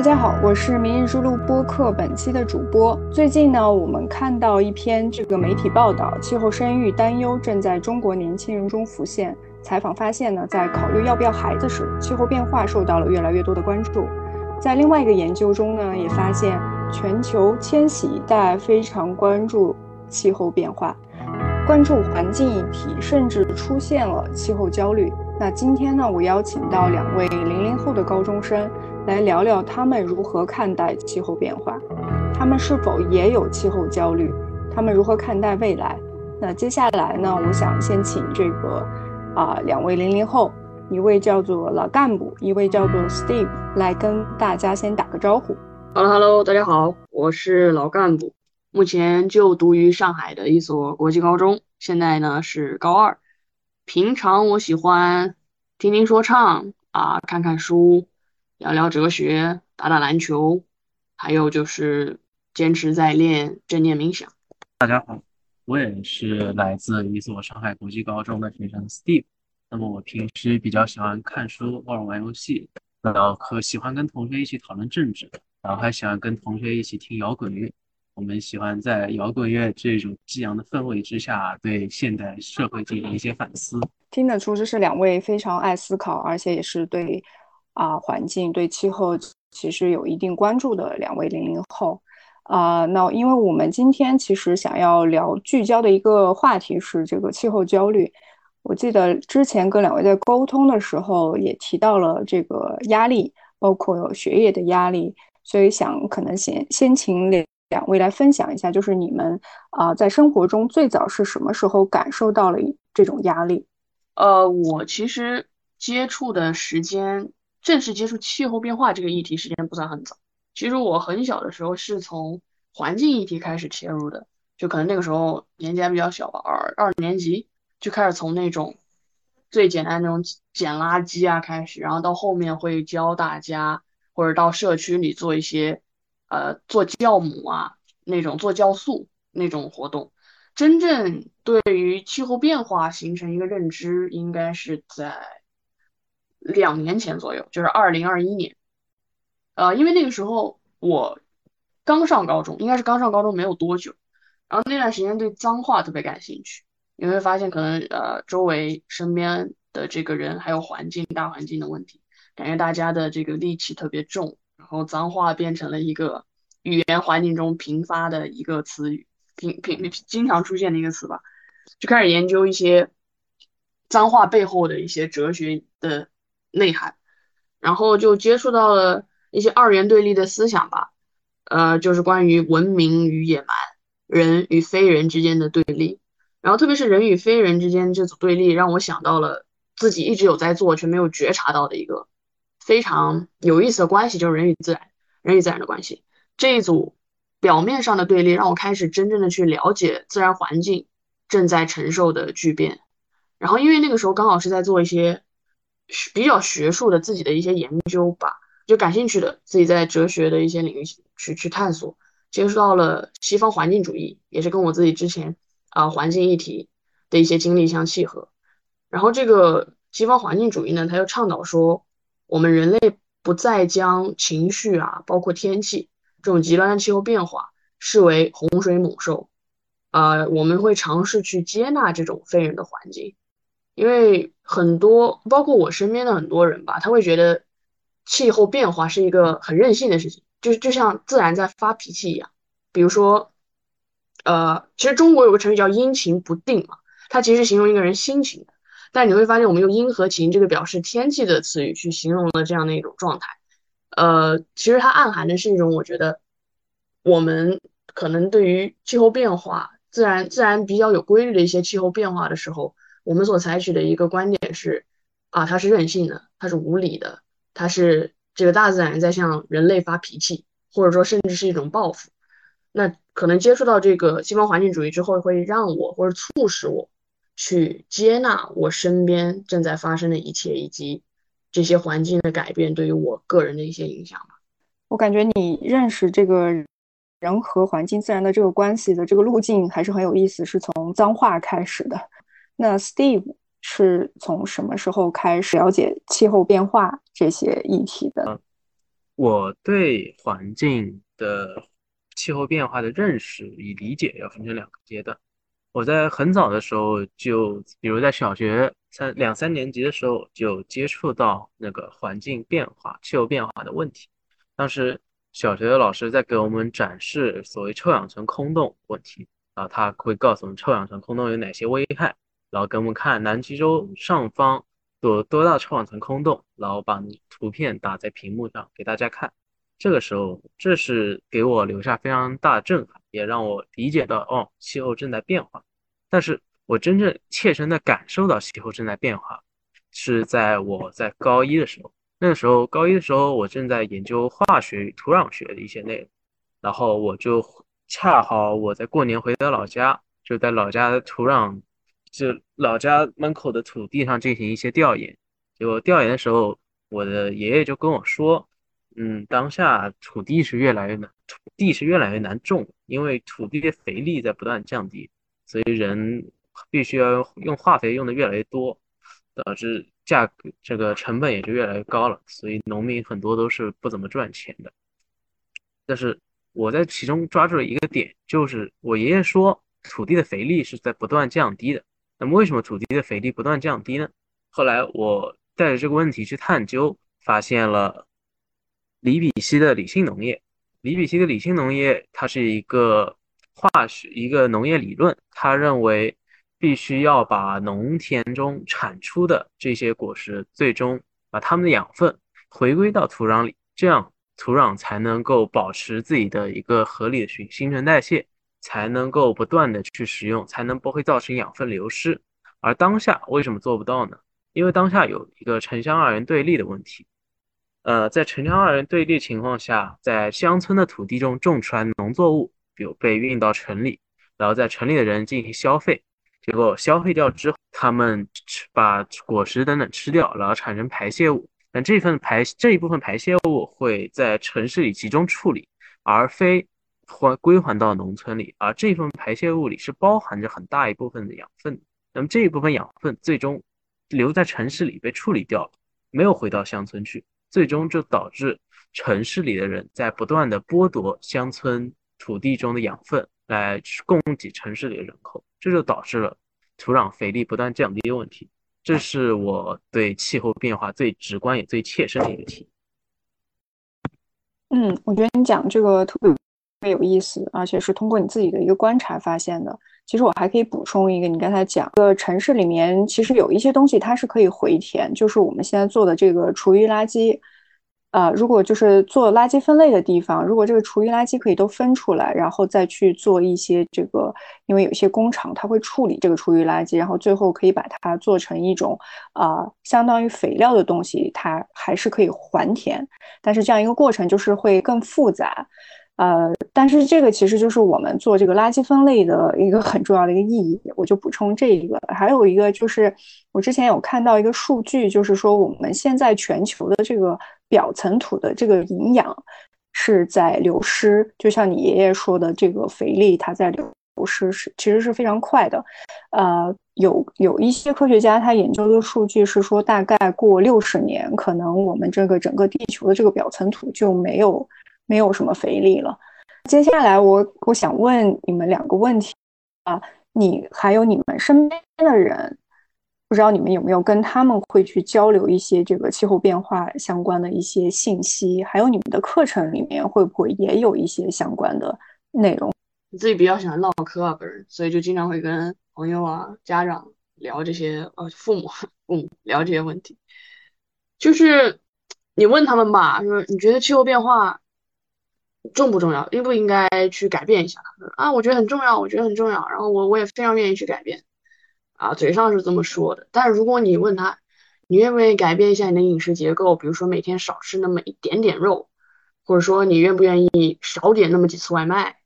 大家好，我是明日之路播客本期的主播。最近呢，我们看到一篇这个媒体报道，气候生育担忧正在中国年轻人中浮现。采访发现呢，在考虑要不要孩子时，气候变化受到了越来越多的关注。在另外一个研究中呢，也发现全球千禧一代非常关注气候变化，关注环境议题，甚至出现了气候焦虑。那今天呢，我邀请到两位零零后的高中生。来聊聊他们如何看待气候变化，他们是否也有气候焦虑？他们如何看待未来？那接下来呢？我想先请这个啊两位零零后，一位叫做老干部，一位叫做 Steve，来跟大家先打个招呼。Hello，Hello，大家好，我是老干部，目前就读于上海的一所国际高中，现在呢是高二。平常我喜欢听听说唱啊，看看书。聊聊哲学，打打篮球，还有就是坚持在练正念冥想。大家好，我也是来自一所上海国际高中的学生 Steve。那么我平时比较喜欢看书偶尔玩游戏，然后和喜欢跟同学一起讨论政治，然后还喜欢跟同学一起听摇滚乐。我们喜欢在摇滚乐这种激昂的氛围之下，对现代社会进行一些反思。听得出这是两位非常爱思考，而且也是对。啊，环境对气候其实有一定关注的两位零零后，啊，那因为我们今天其实想要聊聚焦的一个话题是这个气候焦虑。我记得之前跟两位在沟通的时候也提到了这个压力，包括有学业的压力，所以想可能先先请两两位来分享一下，就是你们啊在生活中最早是什么时候感受到了这种压力？呃，我其实接触的时间。正式接触气候变化这个议题时间不算很早，其实我很小的时候是从环境议题开始切入的，就可能那个时候年纪还比较小吧，二二年级就开始从那种最简单那种捡垃圾啊开始，然后到后面会教大家或者到社区里做一些呃做酵母啊那种做酵素那种活动，真正对于气候变化形成一个认知，应该是在。两年前左右，就是二零二一年，呃，因为那个时候我刚上高中，应该是刚上高中没有多久，然后那段时间对脏话特别感兴趣，你会发现可能呃周围身边的这个人还有环境大环境的问题，感觉大家的这个戾气特别重，然后脏话变成了一个语言环境中频发的一个词语，频频经常出现的一个词吧，就开始研究一些脏话背后的一些哲学的。内涵，然后就接触到了一些二元对立的思想吧，呃，就是关于文明与野蛮、人与非人之间的对立，然后特别是人与非人之间这组对立，让我想到了自己一直有在做却没有觉察到的一个非常有意思的关系，就是人与自然、人与自然的关系。这一组表面上的对立，让我开始真正的去了解自然环境正在承受的巨变。然后因为那个时候刚好是在做一些。比较学术的自己的一些研究吧，就感兴趣的自己在哲学的一些领域去去探索，接触到了西方环境主义，也是跟我自己之前啊环境议题的一些经历相契合。然后这个西方环境主义呢，它又倡导说，我们人类不再将情绪啊，包括天气这种极端的气候变化视为洪水猛兽，呃，我们会尝试去接纳这种非人的环境。因为很多，包括我身边的很多人吧，他会觉得气候变化是一个很任性的事情，就是就像自然在发脾气一样。比如说，呃，其实中国有个成语叫阴晴不定嘛，它其实形容一个人心情的。但你会发现，我们用阴和晴这个表示天气的词语去形容了这样的一种状态。呃，其实它暗含的是一种，我觉得我们可能对于气候变化、自然自然比较有规律的一些气候变化的时候。我们所采取的一个观点是，啊，它是任性的，它是无理的，它是这个大自然在向人类发脾气，或者说甚至是一种报复。那可能接触到这个西方环境主义之后，会让我或者促使我去接纳我身边正在发生的一切，以及这些环境的改变对于我个人的一些影响吧。我感觉你认识这个人和环境自然的这个关系的这个路径还是很有意思，是从脏话开始的。那 Steve 是从什么时候开始了解气候变化这些议题的？我对环境的气候变化的认识与理解要分成两个阶段。我在很早的时候就，比如在小学三两三年级的时候就接触到那个环境变化、气候变化的问题。当时小学的老师在给我们展示所谓臭氧层空洞问题，啊，他会告诉我们臭氧层空洞有哪些危害，然后给我们看南极洲上方有多大臭氧层空洞，然后把图片打在屏幕上给大家看。这个时候，这是给我留下非常大的震撼，也让我理解到哦，气候正在变化。但是我真正切身的感受到气候正在变化，是在我在高一的时候。那个时候，高一的时候，我正在研究化学与土壤学的一些内容，然后我就恰好我在过年回到老家，就在老家的土壤，就老家门口的土地上进行一些调研。结果调研的时候，我的爷爷就跟我说，嗯，当下土地是越来越难，土地是越来越难种，因为土地的肥力在不断降低，所以人必须要用化肥用的越来越多，导致。价格这个成本也就越来越高了，所以农民很多都是不怎么赚钱的。但是我在其中抓住了一个点，就是我爷爷说土地的肥力是在不断降低的。那么为什么土地的肥力不断降低呢？后来我带着这个问题去探究，发现了里比希的理性农业。里比希的理性农业，它是一个化学一个农业理论，他认为。必须要把农田中产出的这些果实，最终把它们的养分回归到土壤里，这样土壤才能够保持自己的一个合理的新新陈代谢，才能够不断的去使用，才能不会造成养分流失。而当下为什么做不到呢？因为当下有一个城乡二元对立的问题。呃，在城乡二元对立情况下，在乡村的土地中种出来农作物，比如被运到城里，然后在城里的人进行消费。结果消费掉之后，他们吃把果实等等吃掉，然后产生排泄物。那这份排这一部分排泄物会在城市里集中处理，而非还归还到农村里。而这份排泄物里是包含着很大一部分的养分。那么这一部分养分最终留在城市里被处理掉了，没有回到乡村去，最终就导致城市里的人在不断的剥夺乡村土地中的养分，来供给城市里的人口。这就导致了土壤肥力不断降低的问题，这是我对气候变化最直观也最切身的一个体嗯，我觉得你讲这个特别特别有意思，而且是通过你自己的一个观察发现的。其实我还可以补充一个，你刚才讲，个城市里面其实有一些东西它是可以回填，就是我们现在做的这个厨余垃圾。呃，如果就是做垃圾分类的地方，如果这个厨余垃圾可以都分出来，然后再去做一些这个，因为有些工厂它会处理这个厨余垃圾，然后最后可以把它做成一种呃相当于肥料的东西，它还是可以还田，但是这样一个过程就是会更复杂。呃，但是这个其实就是我们做这个垃圾分类的一个很重要的一个意义。我就补充这一个，还有一个就是我之前有看到一个数据，就是说我们现在全球的这个表层土的这个营养是在流失，就像你爷爷说的，这个肥力它在流失是其实是非常快的。呃，有有一些科学家他研究的数据是说，大概过六十年，可能我们这个整个地球的这个表层土就没有。没有什么肥力了。接下来，我我想问你们两个问题啊，你还有你们身边的人，不知道你们有没有跟他们会去交流一些这个气候变化相关的一些信息？还有你们的课程里面会不会也有一些相关的内容？你自己比较喜欢唠嗑啊，个人，所以就经常会跟朋友啊、家长聊这些，呃，父母父母聊这些问题。就是你问他们吧，说你觉得气候变化？重不重要？应不应该去改变一下？啊，我觉得很重要，我觉得很重要。然后我我也非常愿意去改变，啊，嘴上是这么说的。但是如果你问他，你愿不愿意改变一下你的饮食结构？比如说每天少吃那么一点点肉，或者说你愿不愿意少点那么几次外卖？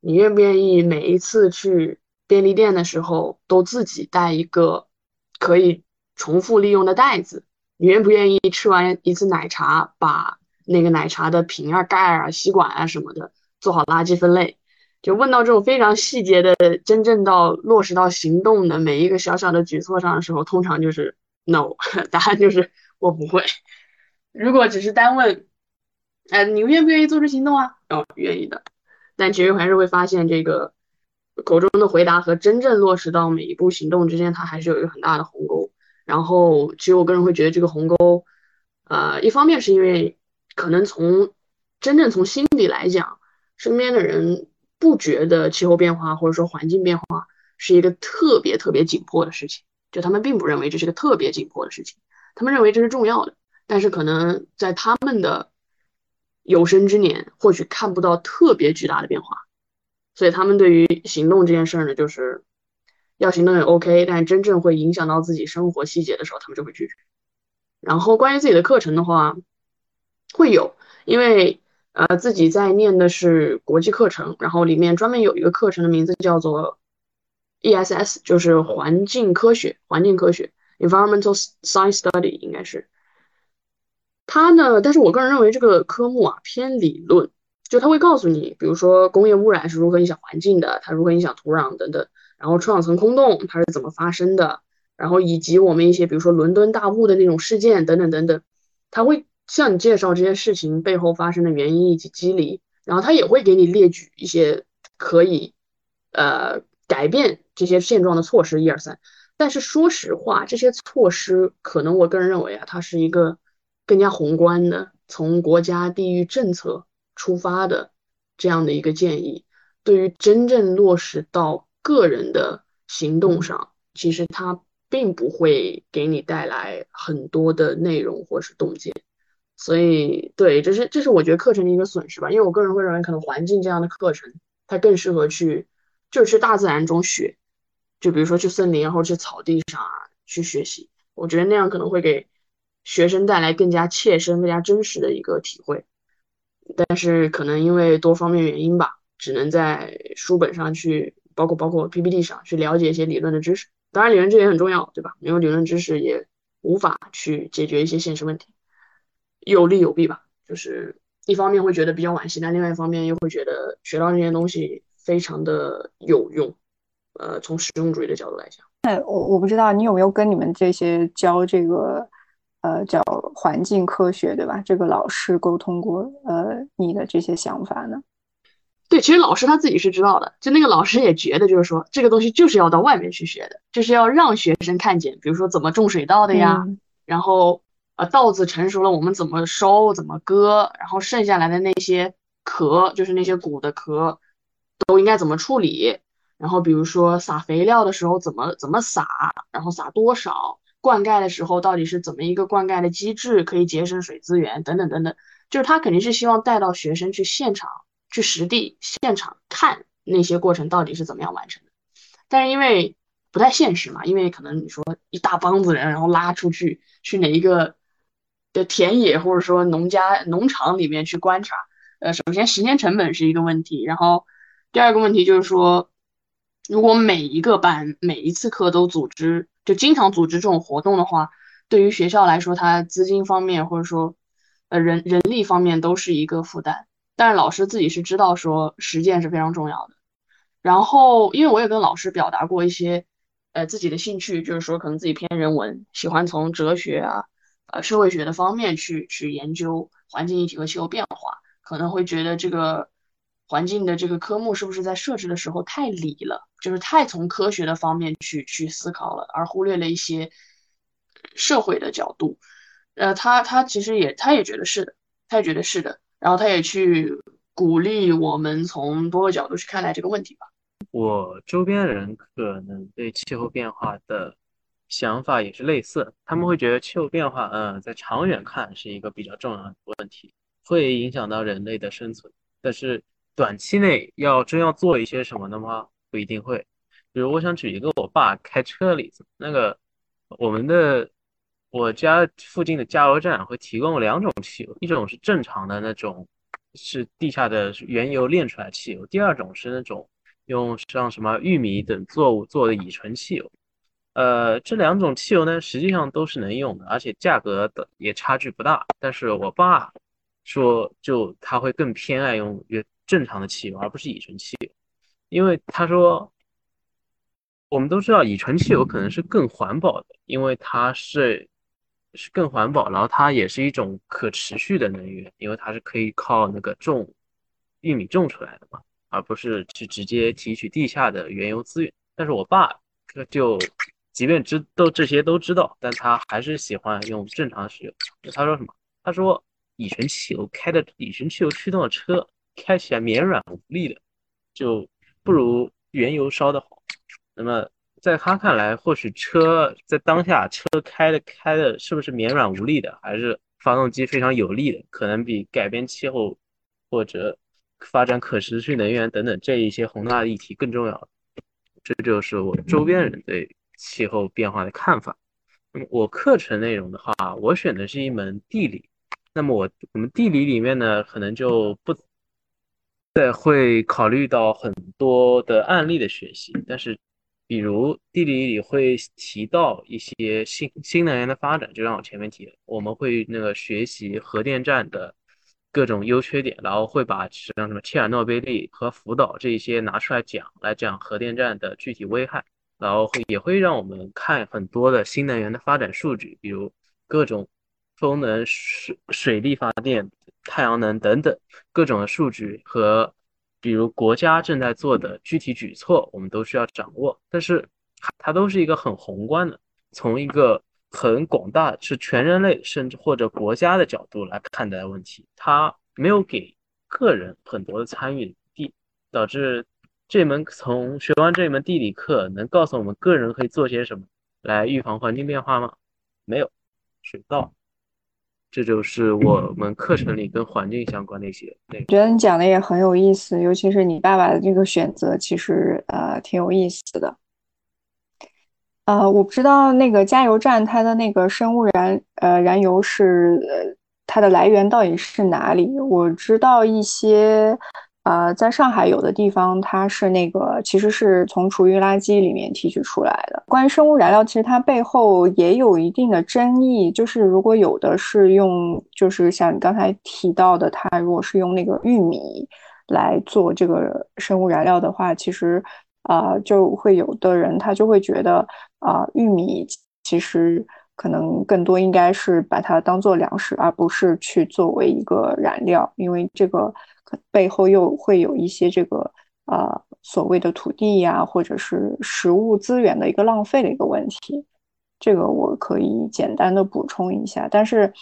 你愿不愿意每一次去便利店的时候都自己带一个可以重复利用的袋子？你愿不愿意吃完一次奶茶把？那个奶茶的瓶啊、盖啊、吸管啊什么的，做好垃圾分类。就问到这种非常细节的、真正到落实到行动的每一个小小的举措上的时候，通常就是 no，答案就是我不会。如果只是单问哎，你愿不愿意做出行动啊？哦，愿意的。但其实还是会发现，这个口中的回答和真正落实到每一步行动之间，它还是有一个很大的鸿沟。然后，其实我个人会觉得这个鸿沟，呃，一方面是因为可能从真正从心底来讲，身边的人不觉得气候变化或者说环境变化是一个特别特别紧迫的事情，就他们并不认为这是个特别紧迫的事情，他们认为这是重要的。但是可能在他们的有生之年，或许看不到特别巨大的变化，所以他们对于行动这件事呢，就是要行动也 OK，但真正会影响到自己生活细节的时候，他们就会拒绝。然后关于自己的课程的话，会有，因为呃自己在念的是国际课程，然后里面专门有一个课程的名字叫做 ESS，就是环境科学，环境科学 Environmental Science Study 应该是。它呢？但是我个人认为这个科目啊偏理论，就它会告诉你，比如说工业污染是如何影响环境的，它如何影响土壤等等，然后臭氧层空洞它是怎么发生的，然后以及我们一些比如说伦敦大雾的那种事件等等等等，它会向你介绍这些事情背后发生的原因以及机理，然后他也会给你列举一些可以呃改变这些现状的措施一二三。但是说实话，这些措施可能我个人认为啊，它是一个。更加宏观的，从国家地域政策出发的这样的一个建议，对于真正落实到个人的行动上，其实它并不会给你带来很多的内容或是洞见。所以，对，这是这是我觉得课程的一个损失吧。因为我个人会认为，可能环境这样的课程，它更适合去就是去大自然中学，就比如说去森林，然后去草地上啊去学习。我觉得那样可能会给。学生带来更加切身、更加真实的一个体会，但是可能因为多方面原因吧，只能在书本上去，包括包括 PPT 上去了解一些理论的知识。当然，理论知识也很重要，对吧？没有理论知识也无法去解决一些现实问题，有利有弊吧。就是一方面会觉得比较惋惜，但另外一方面又会觉得学到这些东西非常的有用。呃，从实用主义的角度来讲，那，我我不知道你有没有跟你们这些教这个。呃，叫环境科学，对吧？这个老师沟通过，呃，你的这些想法呢？对，其实老师他自己是知道的，就那个老师也觉得，就是说这个东西就是要到外面去学的，就是要让学生看见，比如说怎么种水稻的呀，然后呃稻子成熟了我们怎么收、怎么割，然后剩下来的那些壳，就是那些谷的壳，都应该怎么处理，然后比如说撒肥料的时候怎么怎么撒，然后撒多少。灌溉的时候到底是怎么一个灌溉的机制，可以节省水资源等等等等，就是他肯定是希望带到学生去现场去实地现场看那些过程到底是怎么样完成的。但是因为不太现实嘛，因为可能你说一大帮子人然后拉出去去哪一个的田野或者说农家农场里面去观察，呃，首先时间成本是一个问题，然后第二个问题就是说，如果每一个班每一次课都组织。就经常组织这种活动的话，对于学校来说，它资金方面或者说，呃人人力方面都是一个负担。但是老师自己是知道说实践是非常重要的。然后，因为我也跟老师表达过一些，呃自己的兴趣，就是说可能自己偏人文，喜欢从哲学啊，呃社会学的方面去去研究环境议题和气候变化，可能会觉得这个。环境的这个科目是不是在设置的时候太理了，就是太从科学的方面去去思考了，而忽略了一些社会的角度。呃，他他其实也他也觉得是的，他也觉得是的，然后他也去鼓励我们从多个角度去看待这个问题吧。我周边人可能对气候变化的想法也是类似，他们会觉得气候变化，嗯，在长远看是一个比较重要的问题，会影响到人类的生存，但是。短期内要真要做一些什么的吗？不一定会。比如我想举一个我爸开车的例子，那个我们的我家附近的加油站会提供两种汽油，一种是正常的那种是地下的原油炼出来汽油，第二种是那种用像什么玉米等作物做的乙醇汽油。呃，这两种汽油呢，实际上都是能用的，而且价格的也差距不大。但是我爸说，就他会更偏爱用越。正常的汽油，而不是乙醇汽油，因为他说，我们都知道乙醇汽油可能是更环保的，因为它是是更环保，然后它也是一种可持续的能源，因为它是可以靠那个种玉米种出来的嘛，而不是去直接提取地下的原油资源。但是我爸就即便知都这些都知道，但他还是喜欢用正常石油。他说什么？他说乙醇汽油开的乙醇汽油驱动的车开起来绵软无力的，就不如原油烧的好。那么。在他看来，或许车在当下车开的开的是不是绵软无力的，还是发动机非常有力的，可能比改变气候或者发展可持续能源等等这一些宏大的议题更重要。这就是我周边人对气候变化的看法。那么我课程内容的话，我选的是一门地理。那么我我们地理里面呢，可能就不再会考虑到很多的案例的学习，但是。比如地理里会提到一些新新能源的发展，就像我前面提的，我们会那个学习核电站的各种优缺点，然后会把像什么切尔诺贝利和福岛这些拿出来讲，来讲核电站的具体危害，然后会也会让我们看很多的新能源的发展数据，比如各种风能、水水力发电、太阳能等等各种的数据和。比如国家正在做的具体举措，我们都需要掌握，但是它都是一个很宏观的，从一个很广大，是全人类甚至或者国家的角度来看待问题，它没有给个人很多的参与地，导致这门从学完这门地理课能告诉我们个人可以做些什么来预防环境变化吗？没有，水稻。这就是我们课程里跟环境相关的一些内容。觉得你讲的也很有意思，尤其是你爸爸的这个选择，其实呃挺有意思的。呃，我不知道那个加油站它的那个生物燃呃燃油是它的来源到底是哪里？我知道一些。呃，在上海有的地方，它是那个其实是从厨余垃圾里面提取出来的。关于生物燃料，其实它背后也有一定的争议。就是如果有的是用，就是像你刚才提到的，它如果是用那个玉米来做这个生物燃料的话，其实啊，就会有的人他就会觉得啊，玉米其实可能更多应该是把它当做粮食，而不是去作为一个燃料，因为这个。背后又会有一些这个呃所谓的土地呀，或者是食物资源的一个浪费的一个问题，这个我可以简单的补充一下。但是，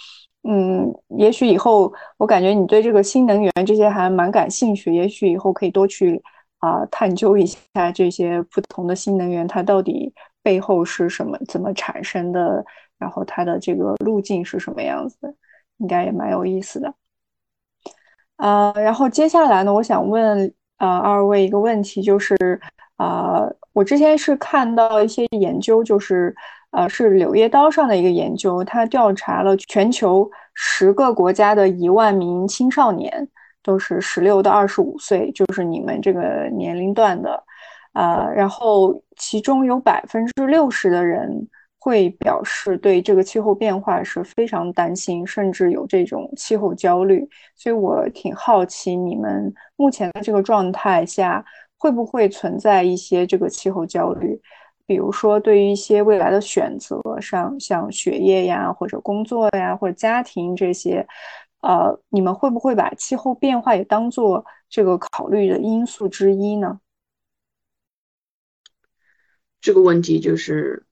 嗯，也许以后我感觉你对这个新能源这些还蛮感兴趣，也许以后可以多去啊探究一下这些不同的新能源，它到底背后是什么，怎么产生的，然后它的这个路径是什么样子的，应该也蛮有意思的。呃，然后接下来呢，我想问呃二位一个问题，就是呃，我之前是看到一些研究，就是呃是《柳叶刀》上的一个研究，它调查了全球十个国家的一万名青少年，都是十六到二十五岁，就是你们这个年龄段的，呃，然后其中有百分之六十的人。会表示对这个气候变化是非常担心，甚至有这种气候焦虑。所以我挺好奇，你们目前的这个状态下，会不会存在一些这个气候焦虑？比如说，对于一些未来的选择上，像学业呀，或者工作呀，或者家庭这些，呃，你们会不会把气候变化也当做这个考虑的因素之一呢？这个问题就是。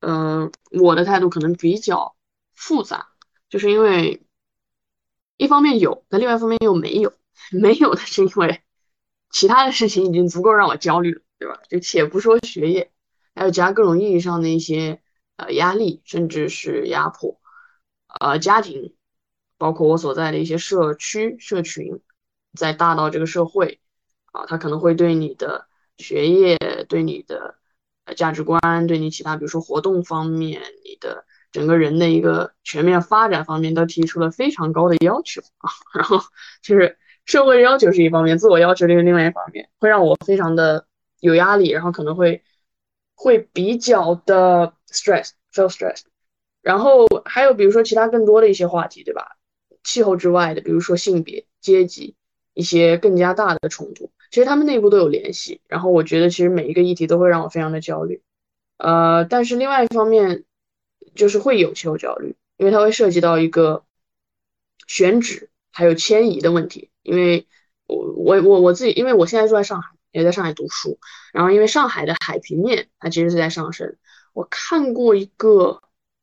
呃，我的态度可能比较复杂，就是因为一方面有，但另外一方面又没有。没有的是因为其他的事情已经足够让我焦虑了，对吧？就且不说学业，还有其他各种意义上的一些呃压力，甚至是压迫。呃，家庭，包括我所在的一些社区、社群，再大到这个社会，啊，它可能会对你的学业，对你的。价值观对你其他，比如说活动方面，你的整个人的一个全面发展方面，都提出了非常高的要求啊。然后就是社会要求是一方面，自我要求是另外一方面，会让我非常的有压力，然后可能会会比较的 stress，feel stress。然后还有比如说其他更多的一些话题，对吧？气候之外的，比如说性别、阶级一些更加大的冲突。其实他们内部都有联系，然后我觉得其实每一个议题都会让我非常的焦虑，呃，但是另外一方面就是会有气候焦虑，因为它会涉及到一个选址还有迁移的问题。因为我我我我自己，因为我现在住在上海，也在上海读书，然后因为上海的海平面它其实是在上升。我看过一个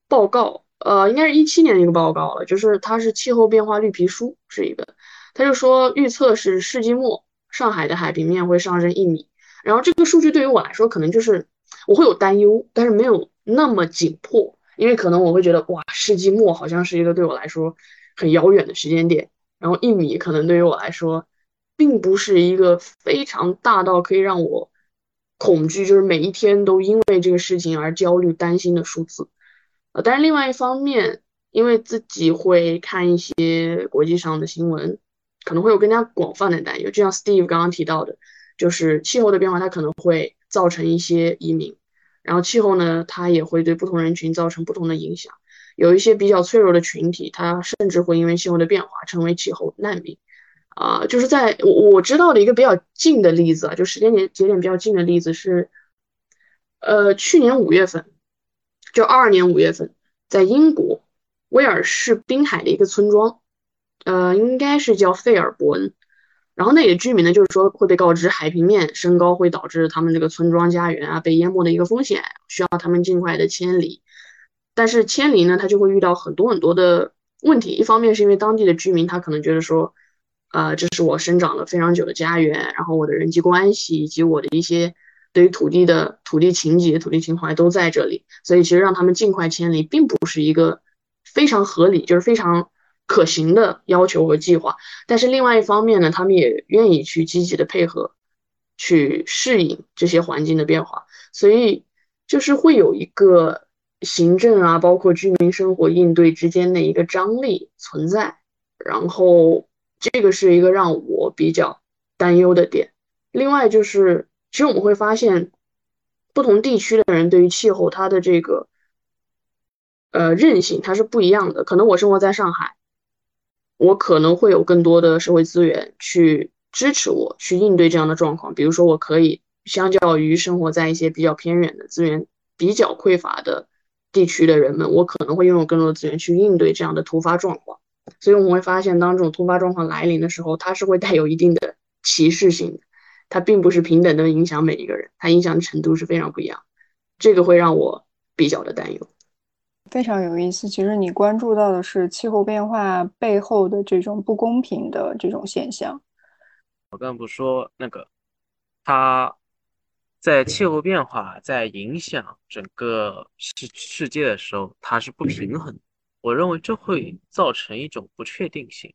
报告，呃，应该是一七年的一个报告了，就是它是气候变化绿皮书，是一个，他就说预测是世纪末上海的海平面会上升一米。然后这个数据对于我来说，可能就是我会有担忧，但是没有那么紧迫，因为可能我会觉得哇，世纪末好像是一个对我来说很遥远的时间点。然后一米可能对于我来说，并不是一个非常大到可以让我恐惧，就是每一天都因为这个事情而焦虑担心的数字。呃，但是另外一方面，因为自己会看一些国际上的新闻，可能会有更加广泛的担忧，就像 Steve 刚刚提到的。就是气候的变化，它可能会造成一些移民，然后气候呢，它也会对不同人群造成不同的影响。有一些比较脆弱的群体，它甚至会因为气候的变化成为气候难民。啊，就是在我我知道的一个比较近的例子啊，就时间点节点比较近的例子是，呃，去年五月份，就二二年五月份，在英国威尔士滨海的一个村庄，呃，应该是叫费尔伯恩。然后那里的居民呢，就是说会被告知海平面升高会导致他们这个村庄家园啊被淹没的一个风险，需要他们尽快的迁离。但是迁离呢，他就会遇到很多很多的问题。一方面是因为当地的居民他可能觉得说，呃，这是我生长了非常久的家园，然后我的人际关系以及我的一些对于土地的土地情结、土地情怀都在这里，所以其实让他们尽快迁离并不是一个非常合理，就是非常。可行的要求和计划，但是另外一方面呢，他们也愿意去积极的配合，去适应这些环境的变化，所以就是会有一个行政啊，包括居民生活应对之间的一个张力存在，然后这个是一个让我比较担忧的点。另外就是，其实我们会发现，不同地区的人对于气候它的这个呃韧性它是不一样的，可能我生活在上海。我可能会有更多的社会资源去支持我去应对这样的状况，比如说我可以相较于生活在一些比较偏远的资源比较匮乏的地区的人们，我可能会拥有更多的资源去应对这样的突发状况。所以我们会发现，当这种突发状况来临的时候，它是会带有一定的歧视性的，它并不是平等的影响每一个人，它影响的程度是非常不一样，这个会让我比较的担忧。非常有意思。其实你关注到的是气候变化背后的这种不公平的这种现象。我刚不说那个，它在气候变化在影响整个世世界的时候，它是不平衡。我认为这会造成一种不确定性，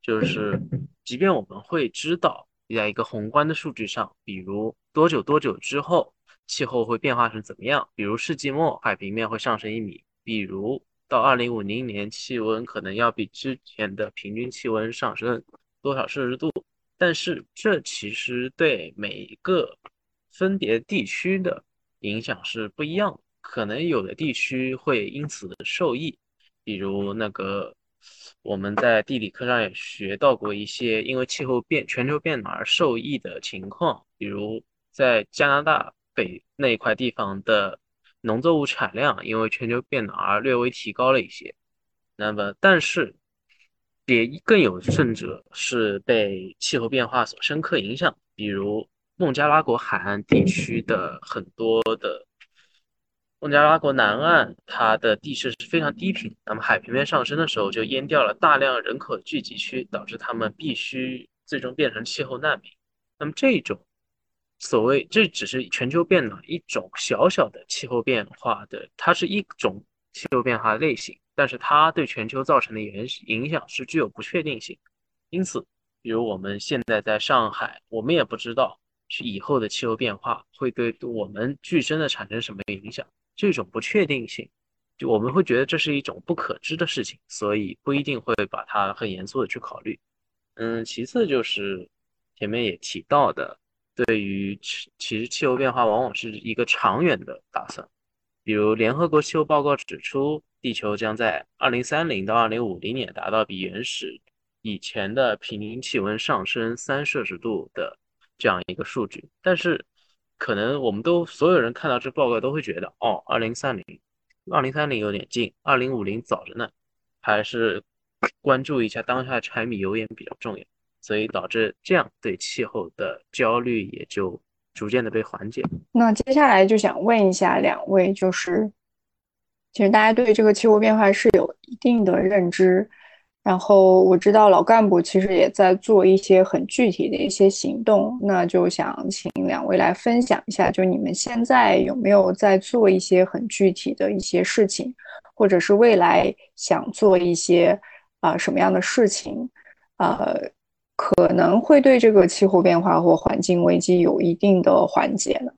就是即便我们会知道在一个宏观的数据上，比如多久多久之后气候会变化成怎么样，比如世纪末海平面会上升一米。比如到二零五零年，气温可能要比之前的平均气温上升多少摄氏度？但是这其实对每一个分别地区的影响是不一样的，可能有的地区会因此受益。比如那个我们在地理课上也学到过一些因为气候变、全球变暖而受益的情况，比如在加拿大北那一块地方的。农作物产量因为全球变暖而略微提高了一些，那么但是也更有甚者是被气候变化所深刻影响，比如孟加拉国海岸地区的很多的孟加拉国南岸，它的地势是非常低平，那么海平面上升的时候就淹掉了大量人口聚集区，导致他们必须最终变成气候难民。那么这种。所谓这只是全球变暖一种小小的气候变化的，它是一种气候变化类型，但是它对全球造成的影影响是具有不确定性。因此，比如我们现在在上海，我们也不知道是以后的气候变化会对我们具身的产生什么影响。这种不确定性，就我们会觉得这是一种不可知的事情，所以不一定会把它很严肃的去考虑。嗯，其次就是前面也提到的。对于其其实气候变化往往是一个长远的打算，比如联合国气候报告指出，地球将在二零三零到二零五零年达到比原始以前的平均气温上升三摄氏度的这样一个数据。但是，可能我们都所有人看到这报告都会觉得，哦，二零三零，二零三零有点近，二零五零早着呢。还是关注一下当下柴米油盐比较重要，所以导致这样对气候的焦虑也就逐渐的被缓解。那接下来就想问一下两位，就是其实大家对这个气候变化是有一定的认知。然后我知道老干部其实也在做一些很具体的一些行动，那就想请两位来分享一下，就你们现在有没有在做一些很具体的一些事情，或者是未来想做一些啊什么样的事情，呃，可能会对这个气候变化或环境危机有一定的缓解呢？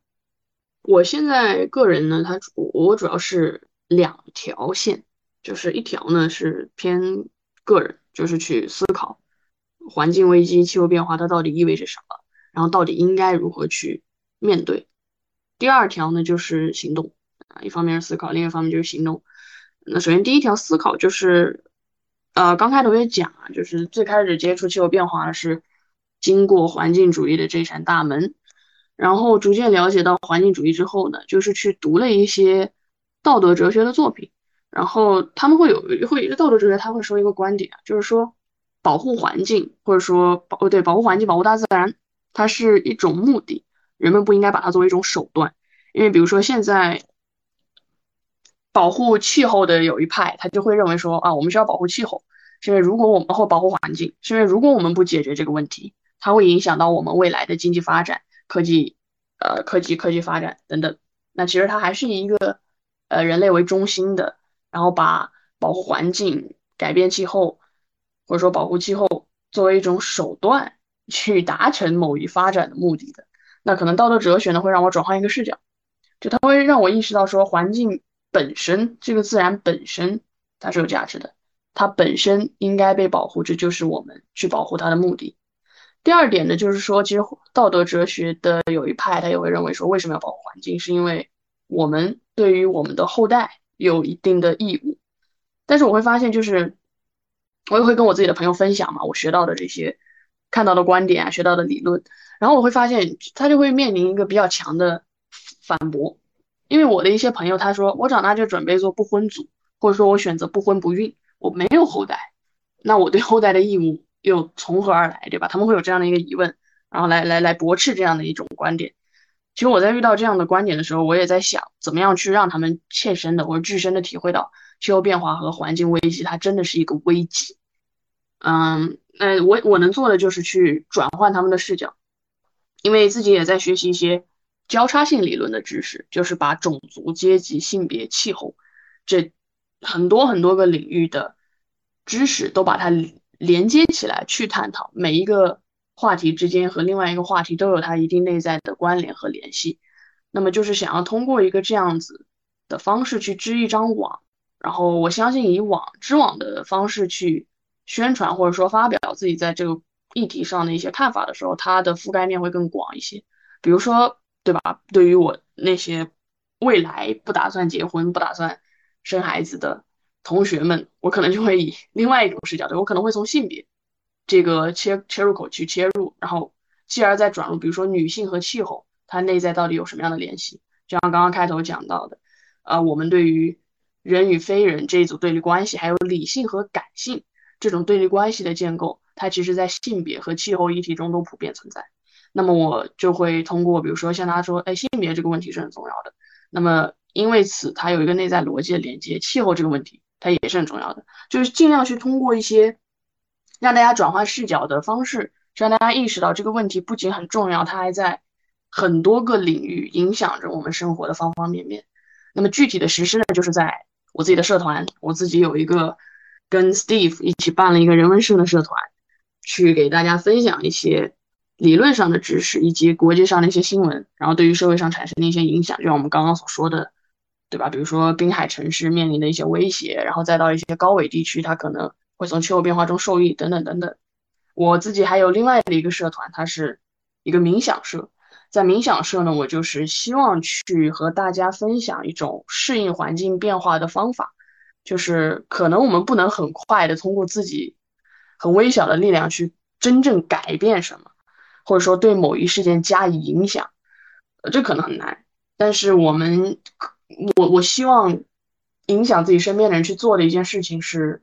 我现在个人呢，他我主要是两条线，就是一条呢是偏。个人就是去思考环境危机、气候变化它到底意味着什么，然后到底应该如何去面对。第二条呢就是行动啊，一方面是思考，另一方面就是行动。那首先第一条思考就是，呃，刚开头也讲啊，就是最开始接触气候变化是经过环境主义的这扇大门，然后逐渐了解到环境主义之后呢，就是去读了一些道德哲学的作品。然后他们会有会道德哲学，他会说一个观点啊，就是说保护环境或者说保哦对保护环境保护大自然，它是一种目的，人们不应该把它作为一种手段。因为比如说现在保护气候的有一派，他就会认为说啊，我们需要保护气候，是因为如果我们会保护环境，是因为如果我们不解决这个问题，它会影响到我们未来的经济发展、科技呃科技科技发展等等。那其实它还是一个呃人类为中心的。然后把保护环境、改变气候，或者说保护气候作为一种手段去达成某一发展的目的的，那可能道德哲学呢会让我转换一个视角，就它会让我意识到说，环境本身这个自然本身它是有价值的，它本身应该被保护，这就是我们去保护它的目的。第二点呢，就是说，其实道德哲学的有一派他也会认为说，为什么要保护环境，是因为我们对于我们的后代。有一定的义务，但是我会发现，就是我也会跟我自己的朋友分享嘛，我学到的这些看到的观点啊，学到的理论，然后我会发现他就会面临一个比较强的反驳，因为我的一些朋友他说我长大就准备做不婚族，或者说我选择不婚不育，我没有后代，那我对后代的义务又从何而来，对吧？他们会有这样的一个疑问，然后来来来驳斥这样的一种观点。其实我在遇到这样的观点的时候，我也在想，怎么样去让他们切身的或者具身的体会到气候变化和环境危机，它真的是一个危机。嗯，那我我能做的就是去转换他们的视角，因为自己也在学习一些交叉性理论的知识，就是把种族、阶级、性别、气候这很多很多个领域的知识都把它连接起来去探讨每一个。话题之间和另外一个话题都有它一定内在的关联和联系，那么就是想要通过一个这样子的方式去织一张网，然后我相信以网织网的方式去宣传或者说发表自己在这个议题上的一些看法的时候，它的覆盖面会更广一些。比如说，对吧？对于我那些未来不打算结婚、不打算生孩子的同学们，我可能就会以另外一种视角，对我可能会从性别。这个切切入口去切入，然后继而再转入，比如说女性和气候，它内在到底有什么样的联系？就像刚刚开头讲到的，呃，我们对于人与非人这一组对立关系，还有理性和感性这种对立关系的建构，它其实在性别和气候议题中都普遍存在。那么我就会通过，比如说像他说，哎，性别这个问题是很重要的。那么因为此，它有一个内在逻辑的连接，气候这个问题它也是很重要的，就是尽量去通过一些。让大家转换视角的方式，让大家意识到这个问题不仅很重要，它还在很多个领域影响着我们生活的方方面面。那么具体的实施呢，就是在我自己的社团，我自己有一个跟 Steve 一起办了一个人文社的社团，去给大家分享一些理论上的知识以及国际上的一些新闻，然后对于社会上产生的一些影响，就像我们刚刚所说的，对吧？比如说滨海城市面临的一些威胁，然后再到一些高纬地区，它可能。会从气候变化中受益等等等等。我自己还有另外的一个社团，它是一个冥想社。在冥想社呢，我就是希望去和大家分享一种适应环境变化的方法。就是可能我们不能很快的通过自己很微小的力量去真正改变什么，或者说对某一事件加以影响，呃这可能很难。但是我们，我我希望影响自己身边的人去做的一件事情是。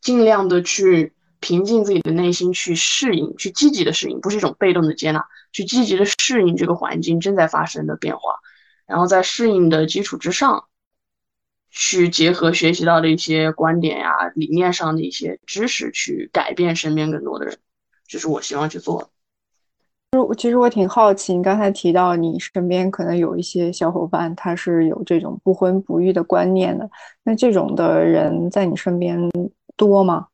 尽量的去平静自己的内心，去适应，去积极的适应，不是一种被动的接纳，去积极的适应这个环境正在发生的变化，然后在适应的基础之上，去结合学习到的一些观点呀、理念上的一些知识，去改变身边更多的人，这是我希望去做的。其实我挺好奇，你刚才提到你身边可能有一些小伙伴，他是有这种不婚不育的观念的。那这种的人在你身边多吗？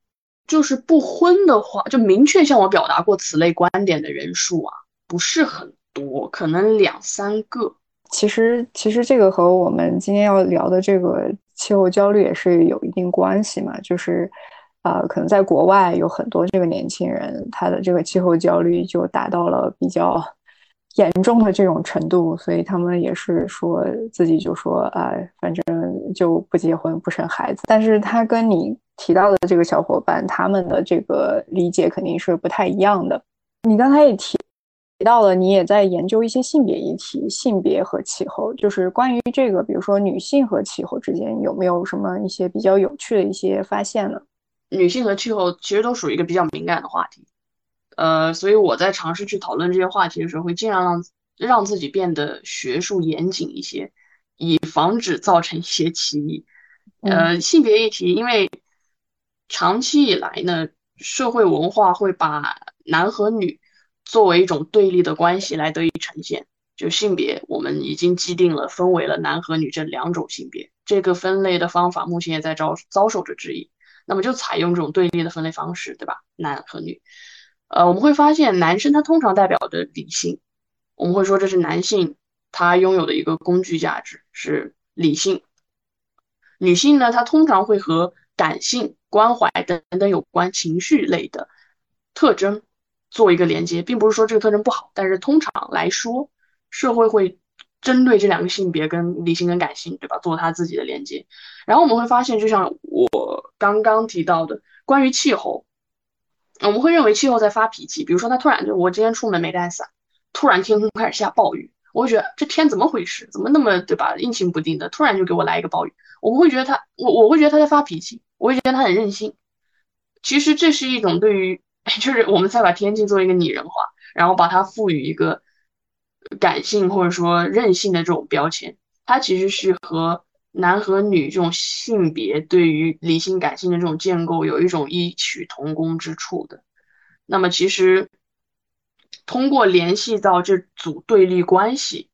就是不婚的话，就明确向我表达过此类观点的人数啊，不是很多，可能两三个。其实，其实这个和我们今天要聊的这个气候焦虑也是有一定关系嘛，就是。啊，可能在国外有很多这个年轻人，他的这个气候焦虑就达到了比较 严重的这种程度，所以他们也是说自己就说，哎，反正就不结婚不生孩子。但是他跟你提到的这个小伙伴，他们的这个理解肯定是不太一样的。你刚才也提提到了，你也在研究一些性别议题，性别和气候，就是关于这个，比如说女性和气候之间有没有什么一些比较有趣的一些发现呢？女性和气候其实都属于一个比较敏感的话题，呃，所以我在尝试去讨论这些话题的时候，会尽量让让自己变得学术严谨一些，以防止造成一些歧义。呃，性别议题，因为长期以来呢，社会文化会把男和女作为一种对立的关系来得以呈现。就性别，我们已经既定了分为了男和女这两种性别，这个分类的方法目前也在遭遭受着质疑。那么就采用这种对立的分类方式，对吧？男和女，呃，我们会发现男生他通常代表的理性，我们会说这是男性他拥有的一个工具价值是理性。女性呢，她通常会和感性、关怀等等有关情绪类的特征做一个连接，并不是说这个特征不好，但是通常来说，社会会。针对这两个性别跟理性跟感性，对吧？做他自己的连接，然后我们会发现，就像我刚刚提到的，关于气候，我们会认为气候在发脾气。比如说，他突然就我今天出门没带伞，突然天空开始下暴雨，我会觉得这天怎么回事？怎么那么对吧？阴晴不定的，突然就给我来一个暴雨，我们会觉得他，我我会觉得他在发脾气，我会觉得他很任性。其实这是一种对于，就是我们在把天气做一个拟人化，然后把它赋予一个。感性或者说任性的这种标签，它其实是和男和女这种性别对于理性感性的这种建构有一种异曲同工之处的。那么，其实通过联系到这组对立关系，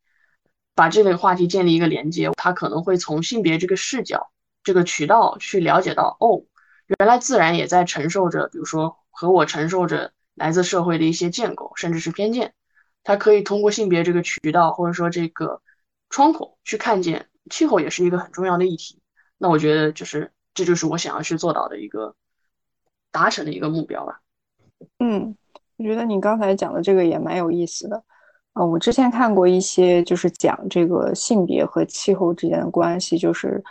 把这类话题建立一个连接，他可能会从性别这个视角、这个渠道去了解到，哦，原来自然也在承受着，比如说和我承受着来自社会的一些建构，甚至是偏见。他可以通过性别这个渠道，或者说这个窗口去看见气候也是一个很重要的议题。那我觉得就是这就是我想要去做到的一个达成的一个目标吧。嗯，我觉得你刚才讲的这个也蛮有意思的。啊，我之前看过一些就是讲这个性别和气候之间的关系，就是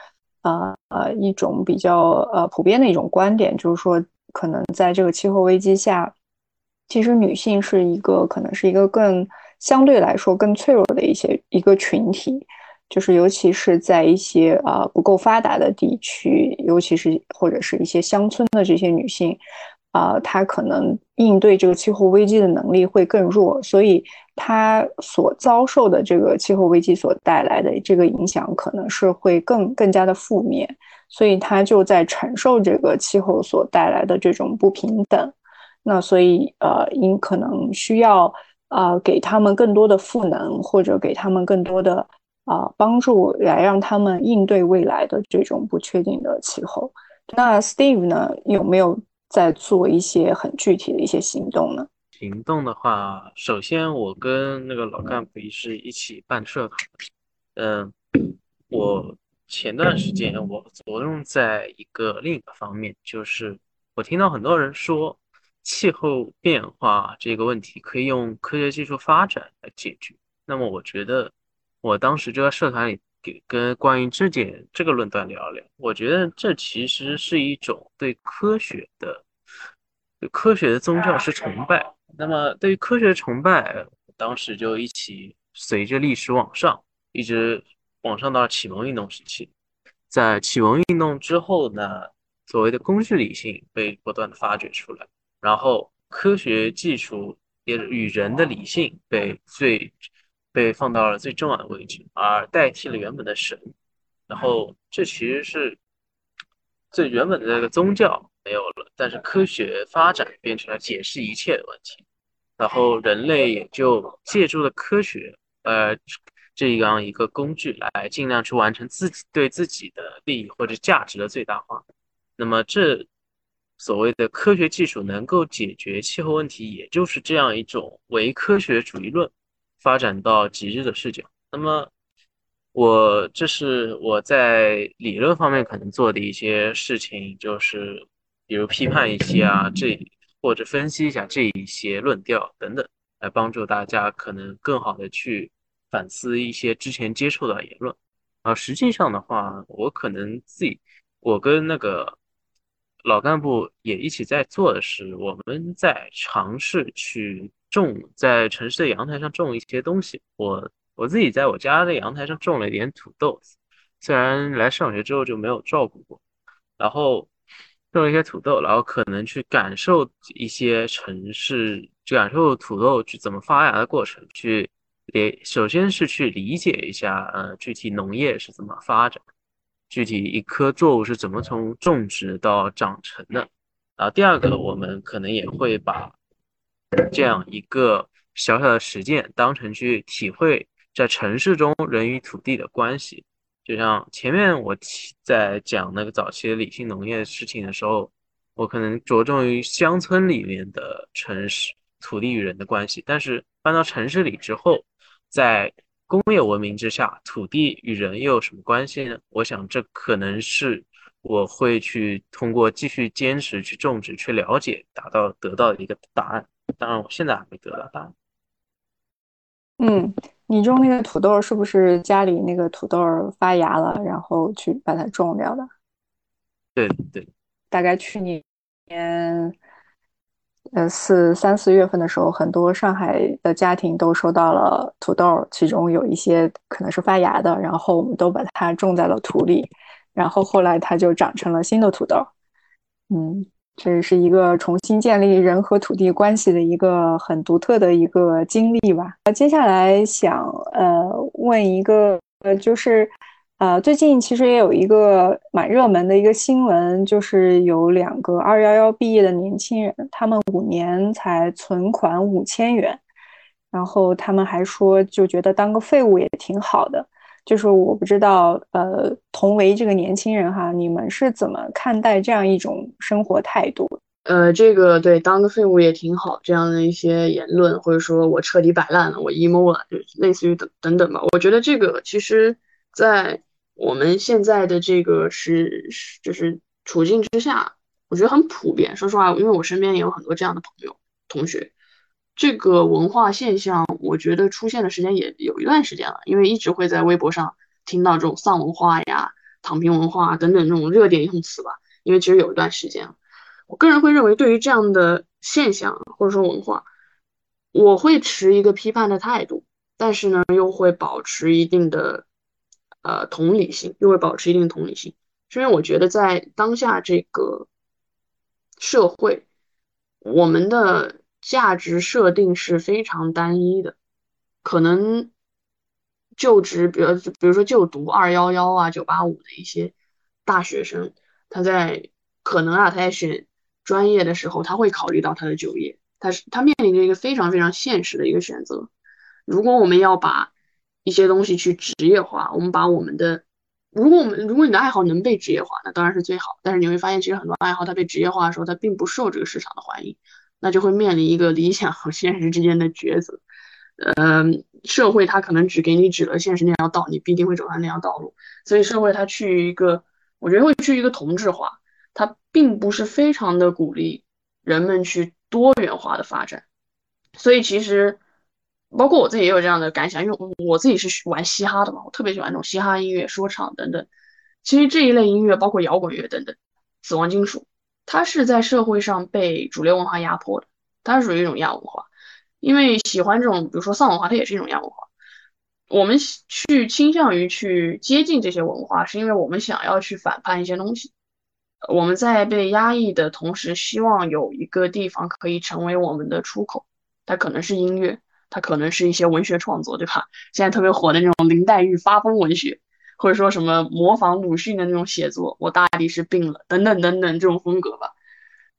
呃呃一种比较呃普遍的一种观点，就是说可能在这个气候危机下。其实女性是一个可能是一个更相对来说更脆弱的一些一个群体，就是尤其是在一些啊不够发达的地区，尤其是或者是一些乡村的这些女性，啊，她可能应对这个气候危机的能力会更弱，所以她所遭受的这个气候危机所带来的这个影响可能是会更更加的负面，所以她就在承受这个气候所带来的这种不平等。那所以，呃，您可能需要，呃，给他们更多的赋能，或者给他们更多的，啊，帮助，来让他们应对未来的这种不确定的气候。那 Steve 呢，有没有在做一些很具体的一些行动呢？行动的话，首先我跟那个老干部是一起办社团。嗯，我前段时间我着重在一个另一个方面，就是我听到很多人说。气候变化这个问题可以用科学技术发展来解决。那么，我觉得我当时就在社团里给跟关于这点这个论断聊聊。我觉得这其实是一种对科学的、对科学的宗教式崇拜。那么，对于科学的崇拜，当时就一起随着历史往上，一直往上到启蒙运动时期。在启蒙运动之后呢？所谓的工具理性被不断的发掘出来，然后科学技术也与人的理性被最被放到了最重要的位置，而代替了原本的神。然后这其实是最原本的那个宗教没有了，但是科学发展变成了解释一切的问题，然后人类也就借助了科学，呃。这样一个工具来尽量去完成自己对自己的利益或者价值的最大化。那么，这所谓的科学技术能够解决气候问题，也就是这样一种唯科学主义论发展到极致的视角。那么，我这是我在理论方面可能做的一些事情，就是比如批判一些啊，这或者分析一下这一些论调等等，来帮助大家可能更好的去。反思一些之前接触的言论，啊，实际上的话，我可能自己，我跟那个老干部也一起在做的是，我们在尝试去种在城市的阳台上种一些东西。我我自己在我家的阳台上种了一点土豆，虽然来上学之后就没有照顾过，然后种了一些土豆，然后可能去感受一些城市，感受土豆去怎么发芽的过程，去。也首先是去理解一下，呃，具体农业是怎么发展，具体一棵作物是怎么从种植到长成的。然后第二个，我们可能也会把这样一个小小的实践当成去体会在城市中人与土地的关系。就像前面我在讲那个早期理性农业的事情的时候，我可能着重于乡村里面的城市土地与人的关系，但是搬到城市里之后。在工业文明之下，土地与人又有什么关系呢？我想这可能是我会去通过继续坚持去种植、去了解，达到得到的一个答案。当然，我现在还没得到答案。嗯，你种那个土豆是不是家里那个土豆发芽了，然后去把它种掉的？对对，大概去年。呃，四三四月份的时候，很多上海的家庭都收到了土豆，其中有一些可能是发芽的，然后我们都把它种在了土里，然后后来它就长成了新的土豆。嗯，这是一个重新建立人和土地关系的一个很独特的一个经历吧。呃，接下来想呃问一个呃就是。呃，最近其实也有一个蛮热门的一个新闻，就是有两个二幺幺毕业的年轻人，他们五年才存款五千元，然后他们还说就觉得当个废物也挺好的。就是我不知道，呃，同为这个年轻人哈，你们是怎么看待这样一种生活态度？呃，这个对，当个废物也挺好，这样的一些言论，或者说我彻底摆烂了，我 emo 了，就类似于等等等吧。我觉得这个其实。在我们现在的这个是就是处境之下，我觉得很普遍。说实话，因为我身边也有很多这样的朋友、同学，这个文化现象，我觉得出现的时间也有一段时间了。因为一直会在微博上听到这种丧文化呀、躺平文化等等这种热点用词吧。因为其实有一段时间，我个人会认为，对于这样的现象或者说文化，我会持一个批判的态度，但是呢，又会保持一定的。呃，同理心又会保持一定同理心，是因为我觉得在当下这个社会，我们的价值设定是非常单一的。可能就职，比如比如说就读二幺幺啊、九八五的一些大学生，他在可能啊，他在选专业的时候，他会考虑到他的就业，他是他面临着一个非常非常现实的一个选择。如果我们要把一些东西去职业化，我们把我们的，如果我们如果你的爱好能被职业化，那当然是最好。但是你会发现，其实很多爱好它被职业化的时候，它并不受这个市场的欢迎，那就会面临一个理想和现实之间的抉择。嗯，社会它可能只给你指了现实那条道，你必定会走上那条道路。所以社会它去一个，我觉得会去一个同质化，它并不是非常的鼓励人们去多元化的发展。所以其实。包括我自己也有这样的感想，因为我自己是玩嘻哈的嘛，我特别喜欢那种嘻哈音乐、说唱等等。其实这一类音乐，包括摇滚乐等等，死亡金属，它是在社会上被主流文化压迫的，它是属于一种亚文化。因为喜欢这种，比如说丧文化，它也是一种亚文化。我们去倾向于去接近这些文化，是因为我们想要去反叛一些东西。我们在被压抑的同时，希望有一个地方可以成为我们的出口。它可能是音乐，它可能是一些文学创作，对吧？现在特别火的那种林黛玉发疯文学，或者说什么模仿鲁迅的那种写作，我大抵是病了，等等等等这种风格吧，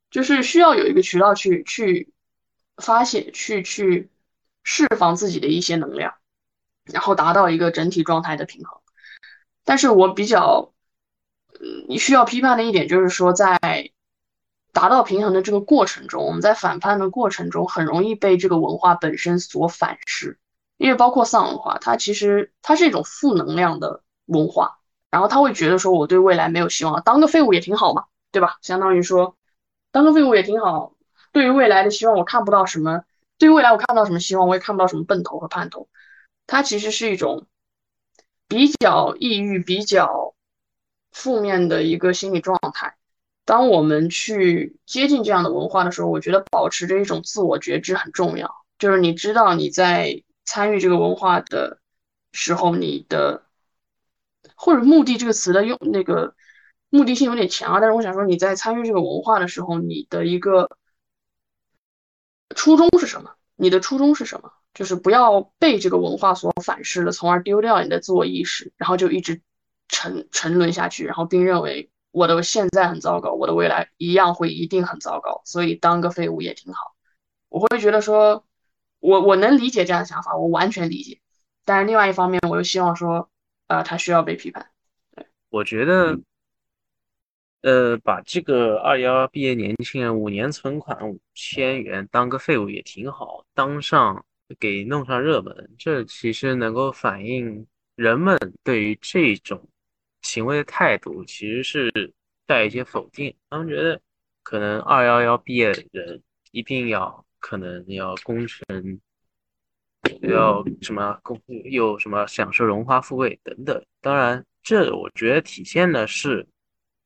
就是需要有一个渠道去去发泄，去去释放自己的一些能量，然后达到一个整体状态的平衡。但是我比较。你需要批判的一点就是说，在达到平衡的这个过程中，我们在反叛的过程中，很容易被这个文化本身所反噬。因为包括丧文化，它其实它是一种负能量的文化，然后他会觉得说，我对未来没有希望，当个废物也挺好嘛，对吧？相当于说，当个废物也挺好。对于未来的希望，我看不到什么；对于未来，我看不到什么希望，我也看不到什么奔头和盼头。它其实是一种比较抑郁、比较。负面的一个心理状态。当我们去接近这样的文化的时候，我觉得保持着一种自我觉知很重要。就是你知道你在参与这个文化的时候，你的或者目的这个词的用那个目的性有点强啊。但是我想说，你在参与这个文化的时候，你的一个初衷是什么？你的初衷是什么？就是不要被这个文化所反噬了，从而丢掉你的自我意识，然后就一直。沉沉沦下去，然后并认为我的现在很糟糕，我的未来一样会一定很糟糕，所以当个废物也挺好。我会觉得说，我我能理解这样的想法，我完全理解。但是另外一方面，我又希望说，呃，他需要被批判。对，我觉得，呃，把这个二幺毕业年轻人五年存款五千元当个废物也挺好，当上给弄上热门，这其实能够反映人们对于这种。行为的态度其实是带一些否定，他们觉得可能二幺幺毕业的人一定要可能要功成，要什么功又什么享受荣华富贵等等。当然，这我觉得体现的是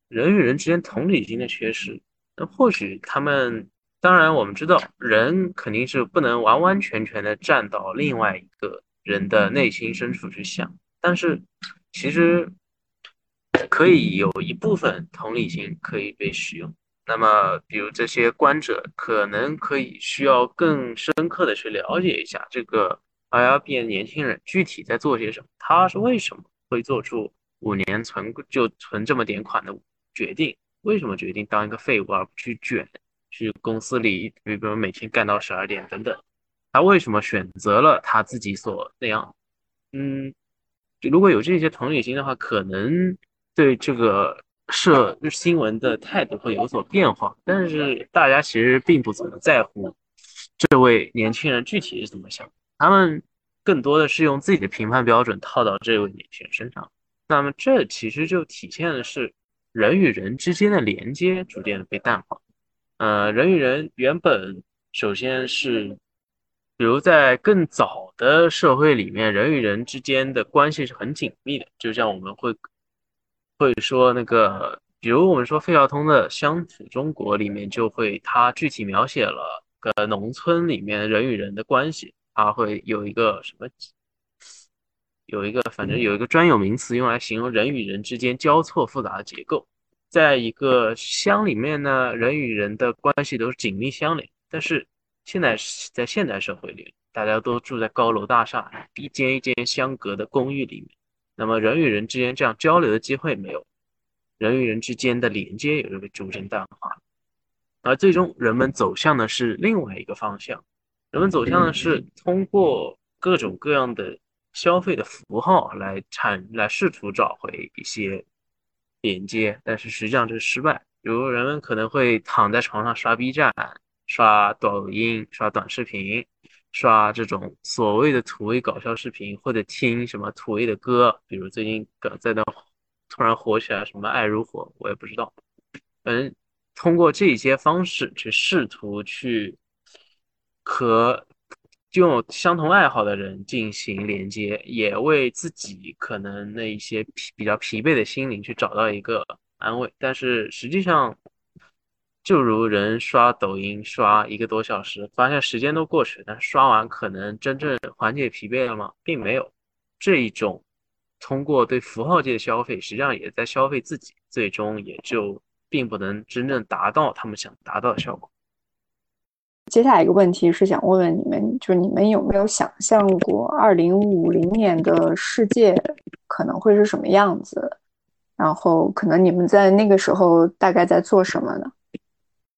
人与人之间同理心的缺失。那或许他们，当然我们知道人肯定是不能完完全全的站到另外一个人的内心深处去想，但是其实。可以有一部分同理心可以被使用，那么比如这些观者可能可以需要更深刻的去了解一下这个 IRB 年轻人具体在做些什么，他是为什么会做出五年存就存这么点款的决定，为什么决定当一个废物而不去卷，去公司里，比如每天干到十二点等等，他为什么选择了他自己所那样，嗯，如果有这些同理心的话，可能。对这个社新闻的态度会有所变化，但是大家其实并不怎么在乎这位年轻人具体是怎么想，他们更多的是用自己的评判标准套到这位年轻人身上。那么这其实就体现的是人与人之间的连接逐渐的被淡化。呃，人与人原本首先是，比如在更早的社会里面，人与人之间的关系是很紧密的，就像我们会。会说那个，比如我们说费孝通的《乡土中国》里面，就会他具体描写了个农村里面人与人的关系，他会有一个什么，有一个反正有一个专有名词用来形容人与人之间交错复杂的结构。在一个乡里面呢，人与人的关系都是紧密相连，但是现在在现代社会里，大家都住在高楼大厦、一间一间相隔的公寓里面。那么人与人之间这样交流的机会没有，人与人之间的连接也会逐渐淡化，而最终人们走向的是另外一个方向，人们走向的是通过各种各样的消费的符号来产来试图找回一些连接，但是实际上这是失败。比如人们可能会躺在床上刷 B 站、刷抖音、刷短视频。刷这种所谓的土味搞笑视频，或者听什么土味的歌，比如最近在那突然火起来什么爱如火，我也不知道。反正通过这些方式去试图去和拥有相同爱好的人进行连接，也为自己可能那一些疲比较疲惫的心灵去找到一个安慰。但是实际上。就如人刷抖音刷一个多小时，发现时间都过去，但刷完可能真正缓解疲惫了吗？并没有。这一种通过对符号界的消费，实际上也在消费自己，最终也就并不能真正达到他们想达到的效果。接下来一个问题是想问问你们，就是你们有没有想象过二零五零年的世界可能会是什么样子？然后可能你们在那个时候大概在做什么呢？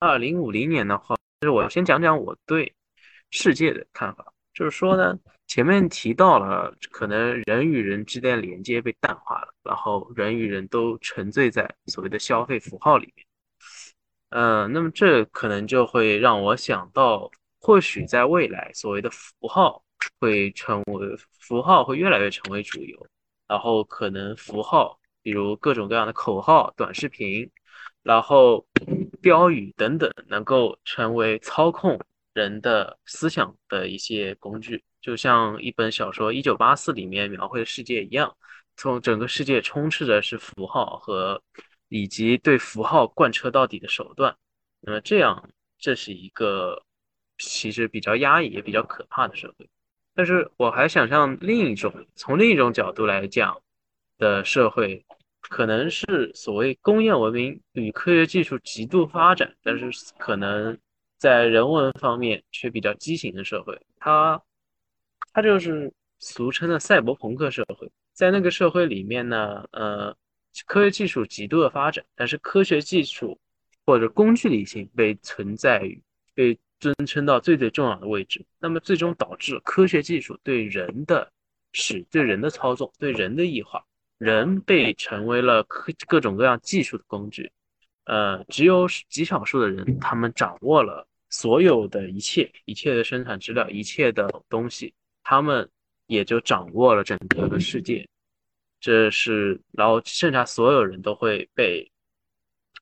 二零五零年的话，就是我先讲讲我对世界的看法，就是说呢，前面提到了可能人与人之间的连接被淡化了，然后人与人都沉醉在所谓的消费符号里面。嗯，那么这可能就会让我想到，或许在未来，所谓的符号会成为符号会越来越成为主流，然后可能符号，比如各种各样的口号、短视频，然后标语等等，能够成为操控人的思想的一些工具，就像一本小说《一九八四》里面描绘的世界一样，从整个世界充斥着是符号和。以及对符号贯彻到底的手段，那么这样，这是一个其实比较压抑也比较可怕的社会。但是我还想象另一种，从另一种角度来讲的社会，可能是所谓工业文明与科学技术极度发展，但是可能在人文方面却比较畸形的社会。它，它就是俗称的赛博朋克社会。在那个社会里面呢，呃。科学技术极度的发展，但是科学技术或者工具理性被存在于被尊称到最最重要的位置，那么最终导致科学技术对人的使对人的操纵对人的异化，人被成为了各各种各样技术的工具。呃，只有极少数的人，他们掌握了所有的一切一切的生产资料，一切的东西，他们也就掌握了整个的世界。这是，然后剩下所有人都会被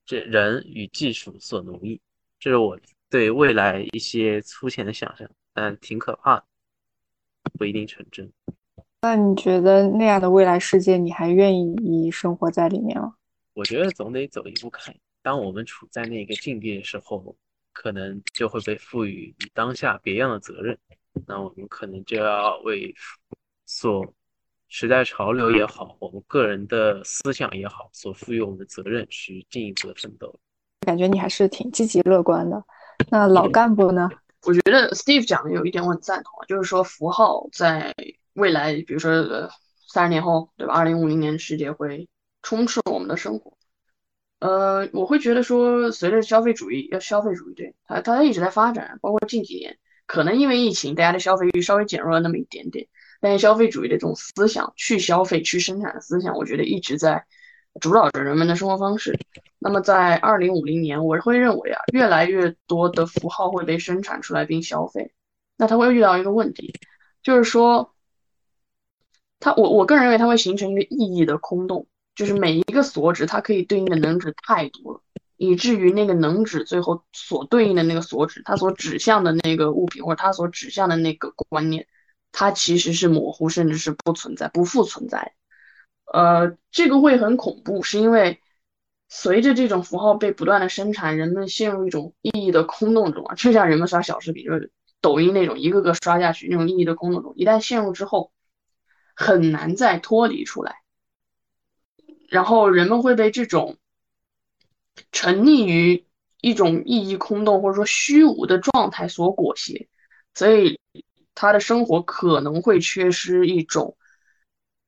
这人与技术所奴役，这是我对未来一些粗浅的想象，但挺可怕的，不一定成真。那你觉得那样的未来世界，你还愿意生活在里面吗？我觉得总得走一步看。当我们处在那个境地的时候，可能就会被赋予与当下别样的责任，那我们可能就要为所。时代潮流也好，我们个人的思想也好，所赋予我们的责任去进一步的奋斗。感觉你还是挺积极乐观的。那老干部呢？我觉得 Steve 讲的有一点我很赞同，就是说符号在未来，比如说三十年后，对吧？二零五零年世界会充斥我们的生活。呃，我会觉得说，随着消费主义，要消费主义对它，它一直在发展，包括近几年，可能因为疫情，大家的消费欲稍微减弱了那么一点点。但是消费主义的这种思想，去消费、去生产的思想，我觉得一直在主导着人们的生活方式。那么在二零五零年，我会认为啊，越来越多的符号会被生产出来并消费。那它会遇到一个问题，就是说，它我我个人认为它会形成一个意义的空洞，就是每一个所指它可以对应的能指太多了，以至于那个能指最后所对应的那个所指，它所指向的那个物品或者它所指向的那个观念。它其实是模糊，甚至是不存在、不复存在。呃，这个会很恐怖，是因为随着这种符号被不断的生产，人们陷入一种意义的空洞中啊，就像人们刷小视频，就是抖音那种一个个刷下去那种意义的空洞中，一旦陷入之后，很难再脱离出来。然后人们会被这种沉溺于一种意义空洞或者说虚无的状态所裹挟，所以。他的生活可能会缺失一种，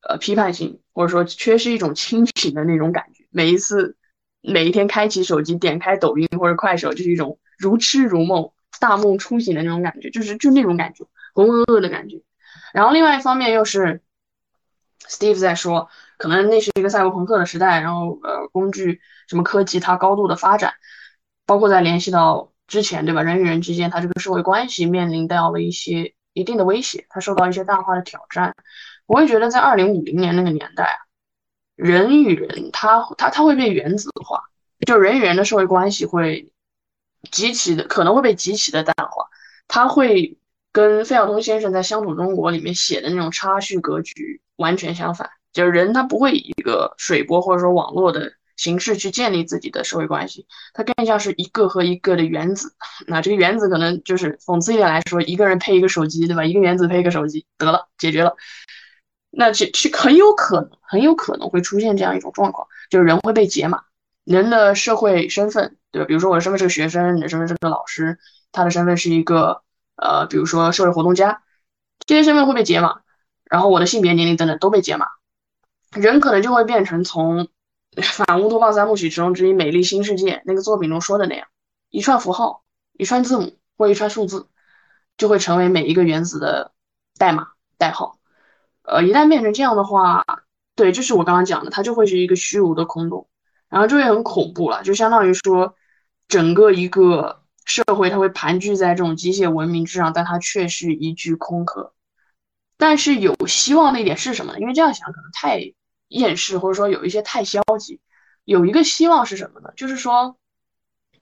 呃，批判性，或者说缺失一种清醒的那种感觉。每一次，每一天开启手机，点开抖音或者快手，就是一种如痴如梦、大梦初醒的那种感觉，就是就那种感觉，浑浑噩噩的感觉。然后另外一方面又是，Steve 在说，可能那是一个赛博朋克的时代，然后呃，工具什么科技它高度的发展，包括在联系到之前，对吧？人与人之间，它这个社会关系面临到了一些。一定的威胁，它受到一些大化的挑战。我会觉得，在二零五零年那个年代啊，人与人，他他他会被原子化，就人与人的社会关系会极其的可能会被极其的淡化。他会跟费孝通先生在《乡土中国》里面写的那种差序格局完全相反，就是人他不会以一个水波或者说网络的。形式去建立自己的社会关系，它更像是一个和一个的原子。那这个原子可能就是讽刺一点来说，一个人配一个手机，对吧？一个原子配一个手机，得了，解决了。那其其很有可能，很有可能会出现这样一种状况，就是人会被解码，人的社会身份，对吧？比如说我的身份是个学生，你的身份是个老师，他的身份是一个呃，比如说社会活动家，这些身份会被解码，然后我的性别、年龄等等都被解码，人可能就会变成从反乌托邦三部曲其中之一《美丽新世界》那个作品中说的那样，一串符号、一串字母或一串数字，就会成为每一个原子的代码代号。呃，一旦变成这样的话，对，就是我刚刚讲的，它就会是一个虚无的空洞。然后就会很恐怖了，就相当于说，整个一个社会它会盘踞在这种机械文明之上，但它却是一具空壳。但是有希望的一点是什么呢？因为这样想可能太厌世，或者说有一些太消极。有一个希望是什么呢？就是说，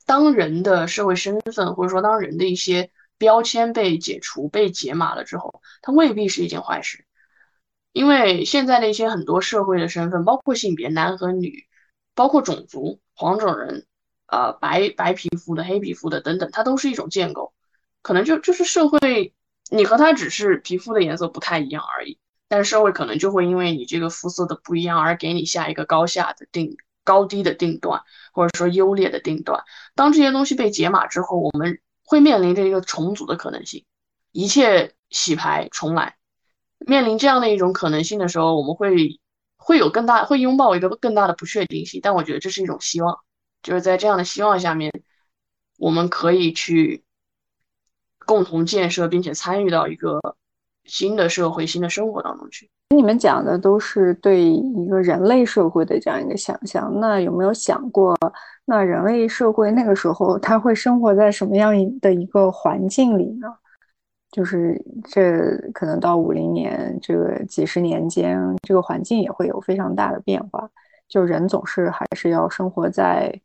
当人的社会身份，或者说当人的一些标签被解除、被解码了之后，它未必是一件坏事。因为现在的一些很多社会的身份，包括性别，男和女。包括种族，黄种人，呃，白白皮肤的、黑皮肤的等等，它都是一种建构，可能就就是社会，你和他只是皮肤的颜色不太一样而已，但是社会可能就会因为你这个肤色的不一样而给你下一个高下的定高低的定段，或者说优劣的定段。当这些东西被解码之后，我们会面临着一个重组的可能性，一切洗牌重来。面临这样的一种可能性的时候，我们会。会有更大，会拥抱一个更大的不确定性，但我觉得这是一种希望，就是在这样的希望下面，我们可以去共同建设，并且参与到一个新的社会、新的生活当中去。你们讲的都是对一个人类社会的这样一个想象，那有没有想过，那人类社会那个时候他会生活在什么样的一个环境里呢？就是这可能到五零年这个几十年间，这个环境也会有非常大的变化。就人总是还是要生活在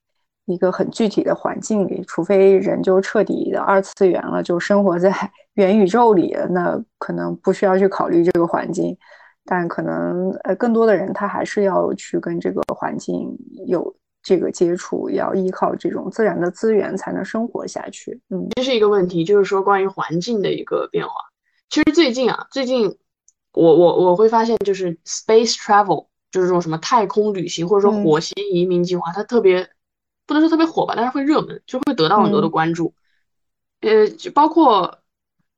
一个很具体的环境里，除非人就彻底的二次元了，就生活在 元宇宙里，那可能不需要去考虑这个环境。但可能呃，更多的人他还是要去跟这个环境有。这个接触要依靠这种自然的资源才能生活下去。嗯，这是一个问题，就是说关于环境的一个变化。其实最近啊，最近我我我会发现，就是 space travel，就是这种什么太空旅行或者说火星移民计划，它特别不能说特别火吧，但是会热门，就会得到很多的关注。呃，就包括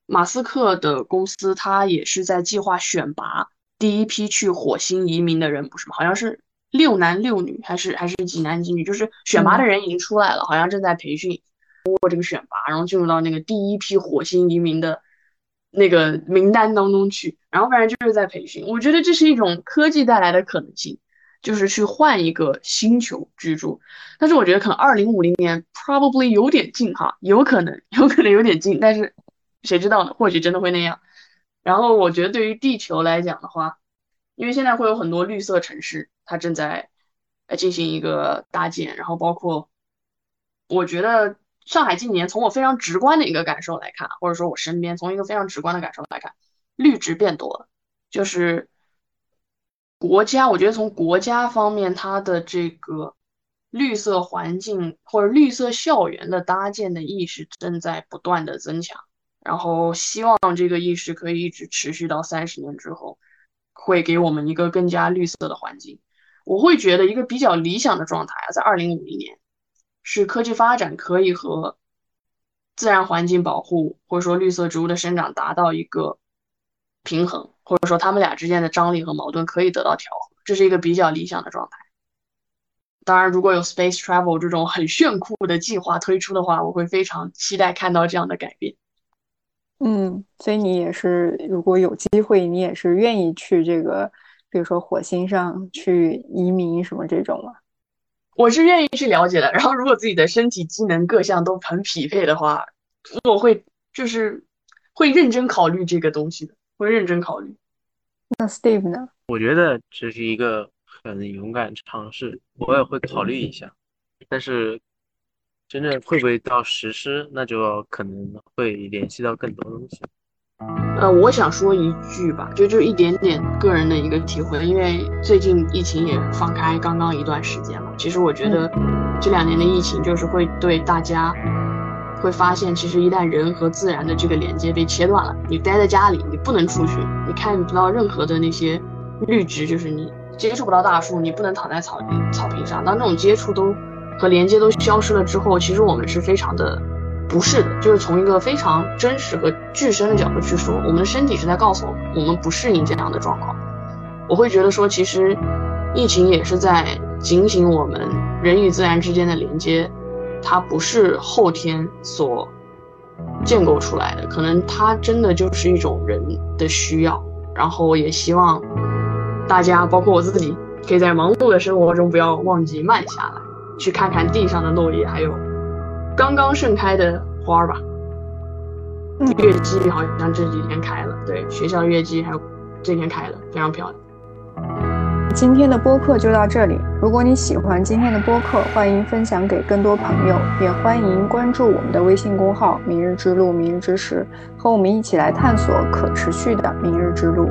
马斯克的公司，他也是在计划选拔第一批去火星移民的人，不是吗？好像是。六男六女还是还是几男几女，就是选拔的人已经出来了，好像正在培训，通过这个选拔，然后进入到那个第一批火星移民的那个名单当中去，然后反正就是在培训。我觉得这是一种科技带来的可能性，就是去换一个星球居住。但是我觉得可能二零五零年 probably 有点近哈，有可能有可能有点近，但是谁知道呢？或许真的会那样。然后我觉得对于地球来讲的话，因为现在会有很多绿色城市。它正在呃进行一个搭建，然后包括我觉得上海近年从我非常直观的一个感受来看，或者说我身边从一个非常直观的感受来看，绿植变多了，就是国家，我觉得从国家方面，它的这个绿色环境或者绿色校园的搭建的意识正在不断的增强，然后希望这个意识可以一直持续到三十年之后，会给我们一个更加绿色的环境。我会觉得一个比较理想的状态啊，在二零五零年，是科技发展可以和自然环境保护或者说绿色植物的生长达到一个平衡，或者说他们俩之间的张力和矛盾可以得到调和，这是一个比较理想的状态。当然，如果有 space travel 这种很炫酷的计划推出的话，我会非常期待看到这样的改变。嗯，所以你也是，如果有机会，你也是愿意去这个。比如说火星上去移民什么这种吗？我是愿意去了解的。然后如果自己的身体机能各项都很匹配的话，我会就是会认真考虑这个东西的，会认真考虑。那 Steve 呢？我觉得这是一个很勇敢尝试，我也会考虑一下。但是真正会不会到实施，那就可能会联系到更多东西。呃，我想说一句吧，就就一点点个人的一个体会，因为最近疫情也放开刚刚一段时间嘛。其实我觉得这两年的疫情就是会对大家会发现，其实一旦人和自然的这个连接被切断了，你待在家里，你不能出去，你看不到任何的那些绿植，就是你接触不到大树，你不能躺在草草坪上，当这种接触都和连接都消失了之后，其实我们是非常的不适的，就是从一个非常真实和具身的角度去说，我们的身体是在告诉我们，我们不适应这样的状况。我会觉得说，其实疫情也是在警醒我们人与自然之间的连接，它不是后天所建构出来的，可能它真的就是一种人的需要。然后也希望大家，包括我自己，可以在忙碌的生活中不要忘记慢下来，去看看地上的落叶，还有刚刚盛开的花儿吧。月季好像这几天开了，对，学校月季还有这天开了，非常漂亮。今天的播客就到这里。如果你喜欢今天的播客，欢迎分享给更多朋友，也欢迎关注我们的微信公号“明日之路”、“明日之时”，和我们一起来探索可持续的明日之路。